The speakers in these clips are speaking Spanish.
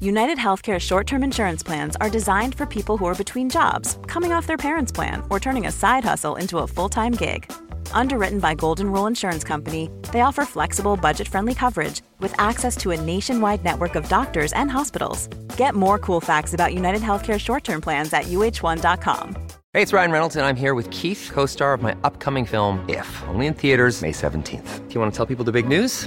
United Healthcare short term insurance plans are designed for people who are between jobs, coming off their parents' plan, or turning a side hustle into a full time gig. Underwritten by Golden Rule Insurance Company, they offer flexible, budget friendly coverage with access to a nationwide network of doctors and hospitals. Get more cool facts about United Healthcare short term plans at uh1.com. Hey, it's Ryan Reynolds, and I'm here with Keith, co star of my upcoming film, If, only in theaters, May 17th. Do you want to tell people the big news?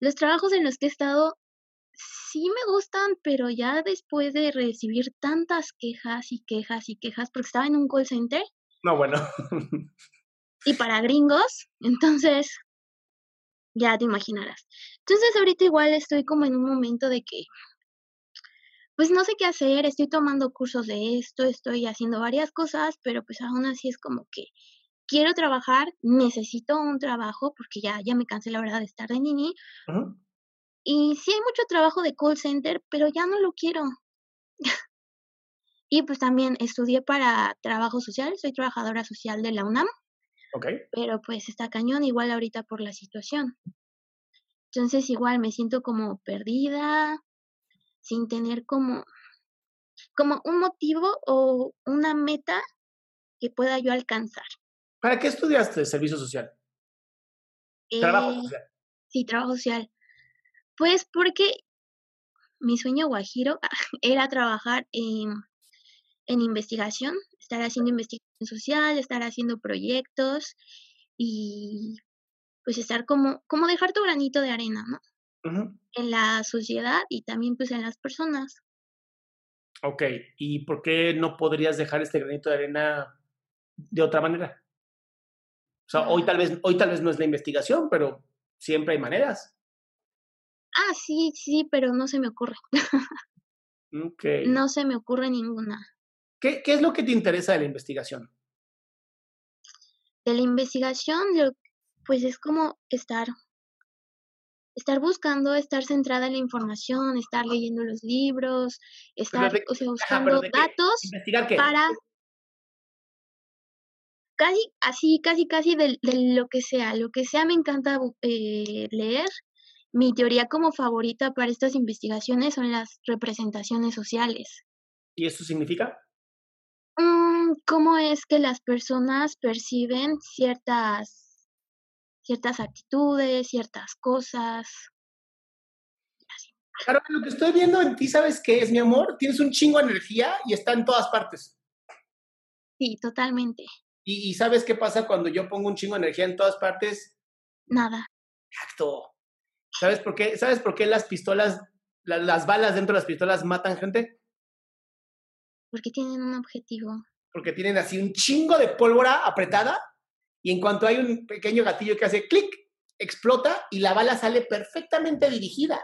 los trabajos en los que he estado sí me gustan, pero ya después de recibir tantas quejas y quejas y quejas, porque estaba en un call center. No, bueno. y para gringos, entonces ya te imaginarás. Entonces ahorita igual estoy como en un momento de que, pues no sé qué hacer, estoy tomando cursos de esto, estoy haciendo varias cosas, pero pues aún así es como que quiero trabajar, necesito un trabajo porque ya, ya me cansé la verdad de estar de nini. Y sí hay mucho trabajo de call center, pero ya no lo quiero. y pues también estudié para trabajo social, soy trabajadora social de la UNAM. Pero pues está cañón igual ahorita por la situación. Entonces igual me siento como perdida, sin tener como, como un motivo o una meta que pueda yo alcanzar. ¿Para qué estudiaste servicio social? trabajo Eh, social. Sí, trabajo social. Pues porque mi sueño guajiro era trabajar en, en investigación, estar haciendo investigación social, estar haciendo proyectos y pues estar como, como dejar tu granito de arena, ¿no? En la sociedad y también pues en las personas. Ok, ¿y por qué no podrías dejar este granito de arena de otra manera? O sea, hoy tal vez, hoy tal vez no es la investigación, pero siempre hay maneras. Ah, sí, sí, pero no se me ocurre. Ok. No se me ocurre ninguna. ¿Qué, ¿Qué es lo que te interesa de la investigación? De la investigación, pues es como estar, estar buscando, estar centrada en la información, estar leyendo los libros, estar, de- o sea, buscando datos ¿Investigar qué? para casi, así, casi, casi de, de lo que sea, lo que sea me encanta eh, leer. Mi teoría como favorita para estas investigaciones son las representaciones sociales. ¿Y eso significa? Mm, ¿Cómo es que las personas perciben ciertas, ciertas actitudes, ciertas cosas? Claro, lo que estoy viendo en ti, ¿sabes qué es, mi amor? Tienes un chingo de energía y está en todas partes. Sí, totalmente. ¿Y, y sabes qué pasa cuando yo pongo un chingo de energía en todas partes? Nada. Exacto. ¿Sabes por qué? ¿Sabes por qué las pistolas, la- las balas dentro de las pistolas matan gente? Porque tienen un objetivo. Porque tienen así un chingo de pólvora apretada y en cuanto hay un pequeño gatillo que hace clic, explota y la bala sale perfectamente dirigida.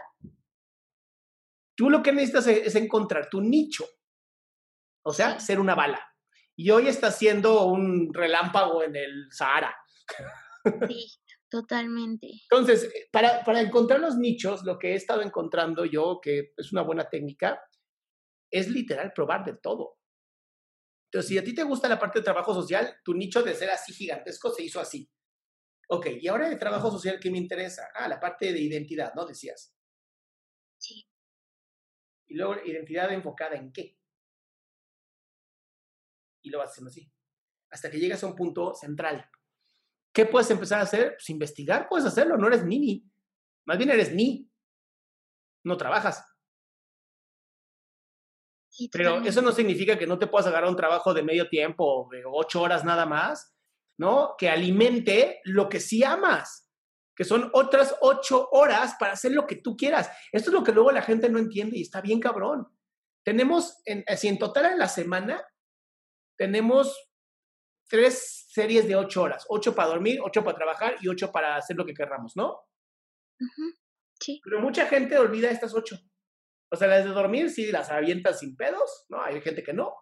Tú lo que necesitas es, encontrar tu nicho. O sea, Sí. ser una bala. Y hoy estás siendo un relámpago en el Sahara. Sí, totalmente. Entonces, eh, para, para encontrar los nichos, lo que he estado encontrando yo, que es una buena técnica, es literal probar de todo. Entonces, si a ti te gusta la parte de trabajo social, tu nicho de ser así gigantesco se hizo así. Ok, y ahora de trabajo social, ¿qué me interesa? Ah, la parte de identidad, ¿no? Decías. Sí. Y luego, identidad enfocada en qué. Y lo vas haciendo así. Hasta que llegas a un punto central. ¿Qué puedes empezar a hacer? Pues investigar, puedes hacerlo, no eres Nini. Más bien eres ni. No trabajas. sí, Pero eso no significa que no te puedas agarrar un trabajo de medio tiempo, de ocho horas nada más, ¿no? Que alimente lo que sí amas, que son otras ocho horas para hacer lo que tú quieras. Esto es lo que luego la gente no entiende y está bien cabrón. Tenemos, en, así en total en la semana, tenemos tres series de ocho horas, ocho para dormir, ocho para trabajar y ocho para hacer lo que querramos, ¿no? Sí, Pero mucha gente olvida estas ocho. O sea, las de dormir sí las avientan sin pedos, ¿no? Hay gente que no.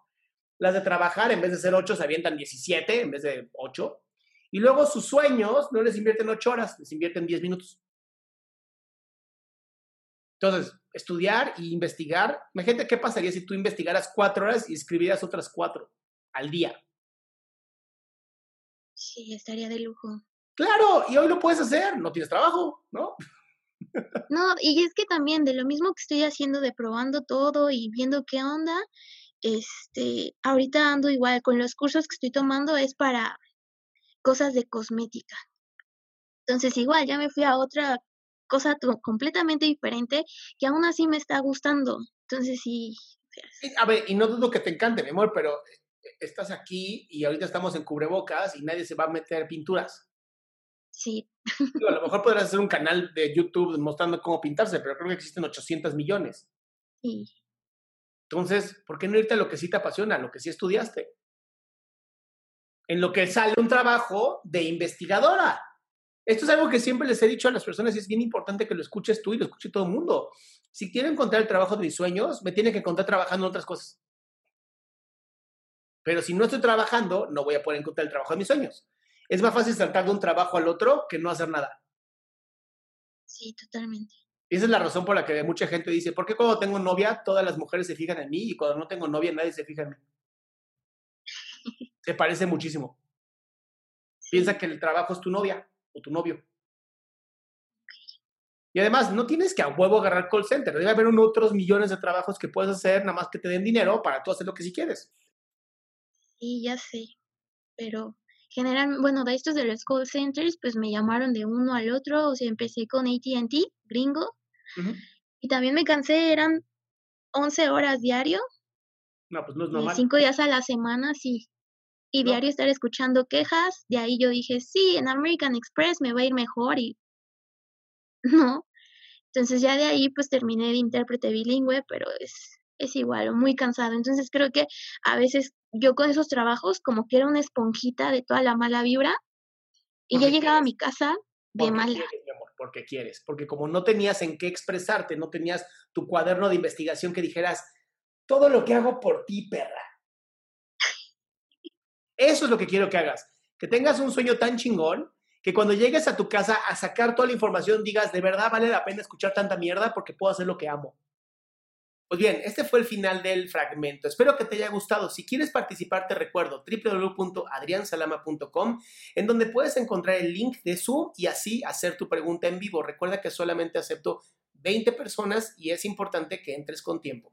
Las de trabajar, en vez de ser ocho, se avientan 17 en vez de ocho. Y luego sus sueños no les invierten ocho horas, les invierten 10 minutos. Entonces, estudiar e investigar. Imagínate qué pasaría si tú investigaras cuatro horas y escribieras otras cuatro al día. sí, estaría de lujo. Claro, y hoy lo puedes hacer, no tienes trabajo, ¿no? No, y es que también de lo mismo que estoy haciendo de probando todo y viendo qué onda, este, ahorita ando igual con los cursos que estoy tomando es para cosas de cosmética. Entonces igual ya me fui a otra cosa completamente diferente que aún así me está gustando. Entonces Sí, A ver, y no dudo que te encante, mi amor, pero eh, estás aquí y ahorita estamos en cubrebocas y nadie se va a meter pinturas. sí, Digo, a lo mejor podrás hacer un canal de YouTube mostrando cómo pintarse, pero creo que existen 800 millones. sí, Entonces, ¿por qué no irte a lo que sí te apasiona, a lo que sí estudiaste? En lo que sale un trabajo de investigadora. Esto es algo que siempre les he dicho a las personas y es bien importante que lo escuches tú y lo escuche todo el mundo. Si quiero encontrar el trabajo de mis sueños, me tienen que encontrar trabajando en otras cosas. Pero si no estoy trabajando, no voy a poder encontrar el trabajo de mis sueños. Es más fácil saltar de un trabajo al otro que no hacer nada. sí, totalmente. Esa es la razón por la que mucha gente dice, ¿por qué cuando tengo novia todas las mujeres se fijan en mí y cuando no tengo novia nadie se fija en mí? Se parece muchísimo. Piensa que el trabajo es tu novia o tu novio. Y además, no tienes que a huevo agarrar call center. Debe haber otros millones de trabajos que puedes hacer, nada más que te den dinero para tú hacer lo que sí quieres. Sí, ya sé, pero general, bueno, de estos de los call centers, pues me llamaron de uno al otro, o sea, empecé con AT&T, gringo, Ujú. y también me cansé, eran 11 horas diario, No, pues no es y normal. cinco días a la semana, sí, y No. diario estar escuchando quejas, de ahí yo dije, sí, en American Express me va a ir mejor, y no, entonces ya de ahí pues terminé de intérprete bilingüe, pero es, es igual, muy cansado, entonces creo que a veces yo con esos trabajos como que era una esponjita de toda la mala vibra y ya llegaba a mi casa de mala. quieres, mi amor, porque quieres. Porque como no tenías en qué expresarte, no tenías tu cuaderno de investigación que dijeras, todo lo que hago por ti, perra. Eso es lo que quiero que hagas. Que tengas un sueño tan chingón que cuando llegues a tu casa a sacar toda la información digas, de verdad vale la pena escuchar tanta mierda porque puedo hacer lo que amo. Pues bien, este fue el final del fragmento. Espero que te haya gustado. Si quieres participar, te recuerdo www.adriansalama.com, en donde puedes encontrar el link de Zoom y así hacer tu pregunta en vivo. Recuerda que solamente acepto 20 personas y es importante que entres con tiempo.